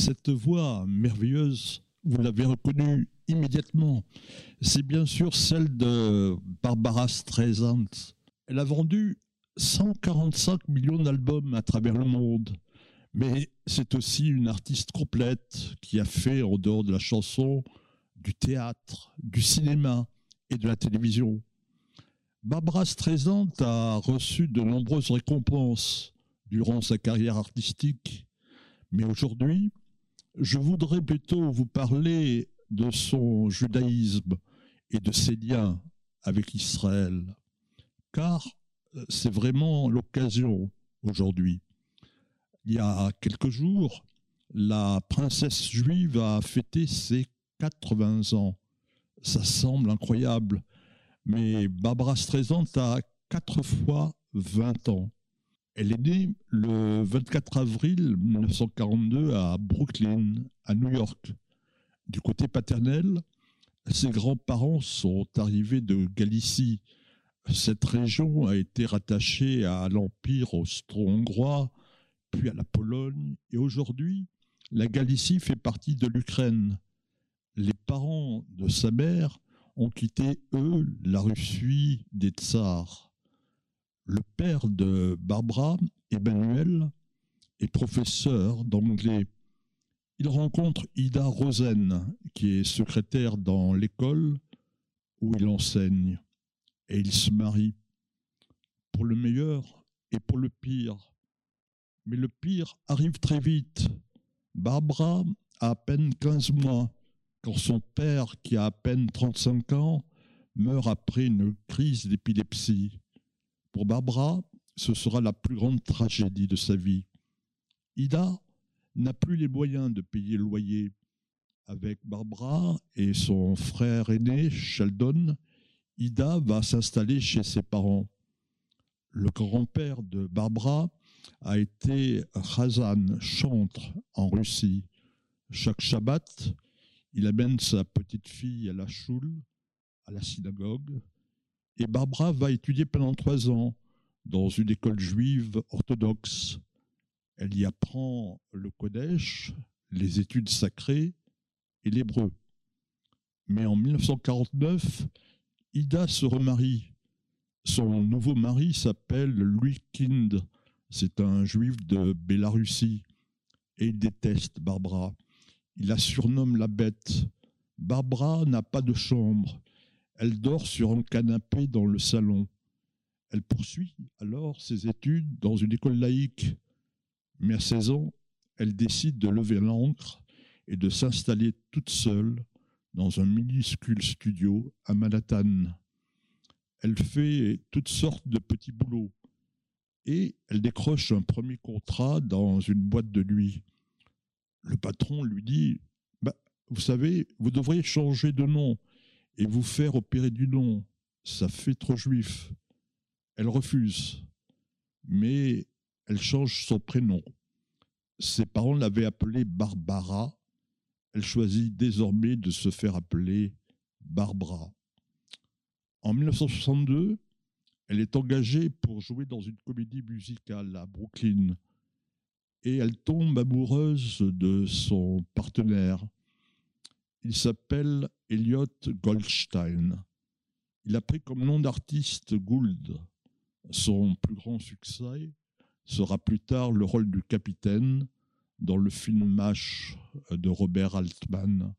Cette voix merveilleuse, vous l'avez reconnue immédiatement. C'est bien sûr celle de Barbara Streisand. Elle a vendu 145 millions d'albums à travers le monde. Mais c'est aussi une artiste complète qui a fait, en dehors de la chanson, du théâtre, du cinéma et de la télévision. Barbara Streisand a reçu de nombreuses récompenses durant sa carrière artistique. Mais aujourd'hui, je voudrais plutôt vous parler de son judaïsme et de ses liens avec Israël. Car euh, c'est vraiment l'occasion aujourd'hui. Il y a quelques jours, la princesse juive a fêté ses 80 ans. Ça semble incroyable, mais Barbara Streisand a quatre fois 20 ans. Elle est née le 24 avril 1942 à Brooklyn, à New York. Du côté paternel, ses grands-parents sont arrivés de Galicie. Cette région a été rattachée à l'Empire austro-hongrois, puis à la Pologne, et aujourd'hui, la Galicie fait partie de l'Ukraine. Les parents de sa mère ont quitté, eux, la Russie des tsars. Le père de Barbara, Emmanuel, est professeur d'anglais. Il rencontre Ida Rosen, qui est secrétaire dans l'école où il enseigne, et ils se marient. Pour le meilleur et pour le pire. Mais le pire arrive très vite. Barbara a à peine 15 mois quand son père, qui a à peine 35 ans, meurt après une crise d'épilepsie. Pour Barbara, ce sera la plus grande tragédie de sa vie. Ida n'a plus les moyens de payer le loyer. Avec Barbara et son frère aîné, Sheldon, Ida va s'installer chez ses parents. Le grand-père de Barbara a été Khazan, chantre en Russie. Chaque Shabbat, il amène sa petite fille à la choule, à la synagogue, et Barbara va étudier pendant trois ans dans une école juive orthodoxe. Elle y apprend le Kodesh, les études sacrées et l'hébreu. Mais en 1949, Ida se remarie. Son nouveau mari s'appelle Louis Kind. C'est un juif de Bélarussie. Et il déteste Barbara. Il la surnomme la bête. Barbara n'a pas de chambre. Elle dort sur un canapé dans le salon. Elle poursuit alors ses études dans une école laïque. Mais à 16 ans, elle décide de lever l'ancre et de s'installer toute seule dans un minuscule studio à Manhattan. Elle fait toutes sortes de petits boulots et elle décroche un premier contrat dans une boîte de nuit. Le patron lui dit bah, Vous savez, vous devriez changer de nom et vous faire opérer du nom. Ça fait trop juif. Elle refuse, mais elle change son prénom. Ses parents l'avaient appelée Barbara. Elle choisit désormais de se faire appeler Barbara. En 1962, elle est engagée pour jouer dans une comédie musicale à Brooklyn et elle tombe amoureuse de son partenaire. Il s'appelle Elliot Goldstein. Il a pris comme nom d'artiste Gould. Son plus grand succès sera plus tard le rôle du capitaine dans le film MASH de Robert Altman.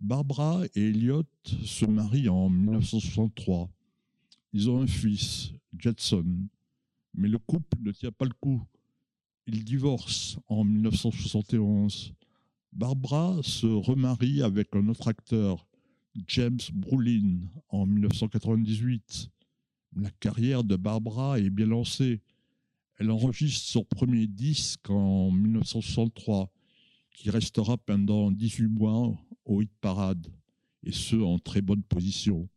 Barbara et Elliot se marient en 1963. Ils ont un fils, Jetson, mais le couple ne tient pas le coup. Ils divorcent en 1971. Barbara se remarie avec un autre acteur, James Brolin, en 1998. La carrière de Barbara est bien lancée. Elle enregistre son premier disque en 1963, qui restera pendant 18 mois au hit parade, et ce en très bonne position.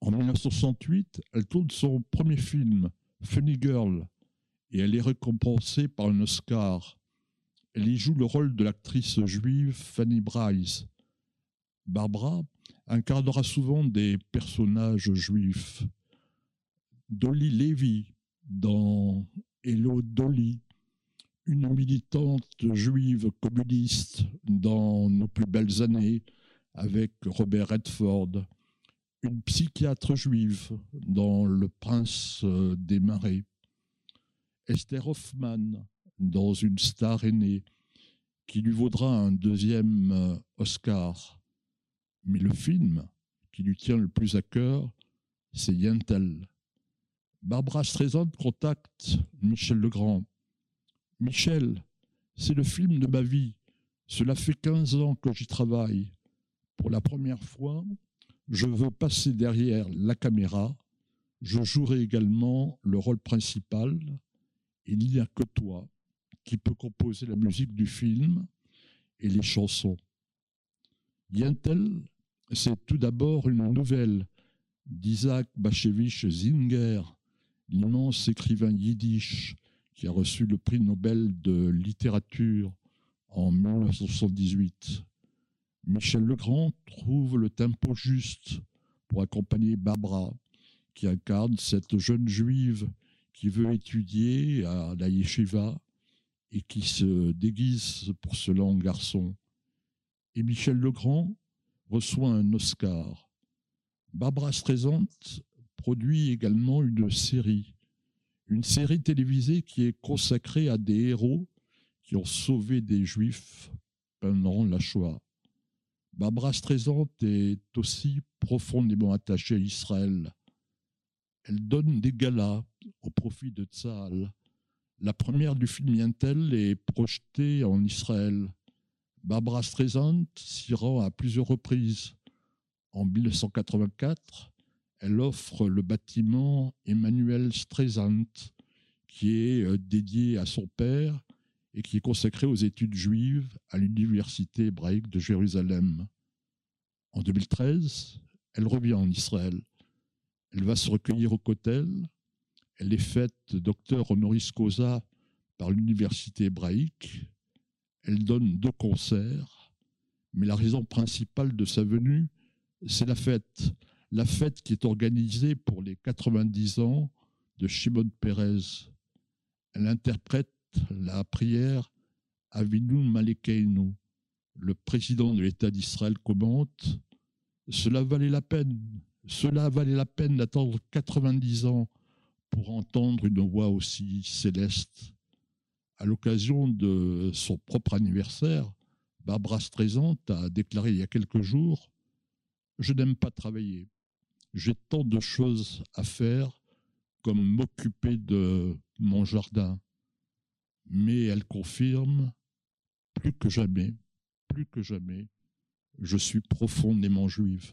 En 1968, elle tourne son premier film, Funny Girl, et elle est récompensée par un Oscar. Elle y joue le rôle de l'actrice juive Fanny Bryce. Barbara incarnera souvent des personnages juifs. Dolly Levy dans Hello Dolly, une militante juive communiste dans Nos plus belles années avec Robert Redford, une psychiatre juive dans Le prince des marais, Esther Hoffman dans Une star aînée qui lui vaudra un deuxième euh, Oscar. Mais le film qui lui tient le plus à cœur, c'est Yentl. Barbara Streisand contacte Michel Legrand. Michel, c'est le film de ma vie. Cela fait 15 ans que j'y travaille. Pour la première fois, je veux passer derrière la caméra. Je jouerai également le rôle principal. Il n'y a que toi qui peux composer la musique du film et les chansons. Yentl, c'est tout d'abord une nouvelle d'Isaac Bachevich Zinger, l'immense écrivain yiddish qui a reçu le prix Nobel de littérature en 1978. Michel Legrand trouve le tempo juste pour accompagner Barbara, qui incarne cette jeune juive qui veut étudier à la yeshiva et qui se déguise pour ce lent garçon. Et Michel Legrand reçoit un Oscar. Barbara Streisand produit également une série, une série télévisée qui est consacrée à des héros qui ont sauvé des juifs pendant la Shoah. Barbara Streisand est aussi profondément attachée à Israël. Elle donne des galas au profit de Tzahal. La première du film Yentl est projetée en Israël. Barbara Streisand s'y rend à plusieurs reprises. En 1984, elle offre le bâtiment Emmanuel Streisand, qui est euh, dédié à son père et qui est consacré aux études juives à l'Université hébraïque de Jérusalem. En 2013, elle revient en Israël. Elle va se recueillir au Kotel. Elle est faite docteur honoris causa par l'Université hébraïque. Elle donne deux concerts, mais la raison principale de sa venue, c'est la fête. La fête qui est organisée pour les 90 ans de Shimon Peres. Elle interprète la prière Avinu Malekeinu. Le président de l'État d'Israël commente Cela valait la peine, cela valait la peine d'attendre 90 ans pour entendre une voix aussi céleste. À l'occasion de son propre anniversaire, Barbara Streisand a déclaré il y a quelques jours Je n'aime pas travailler. J'ai tant de choses à faire comme m'occuper de mon jardin, mais elle confirme plus que jamais, plus que jamais, je suis profondément juive.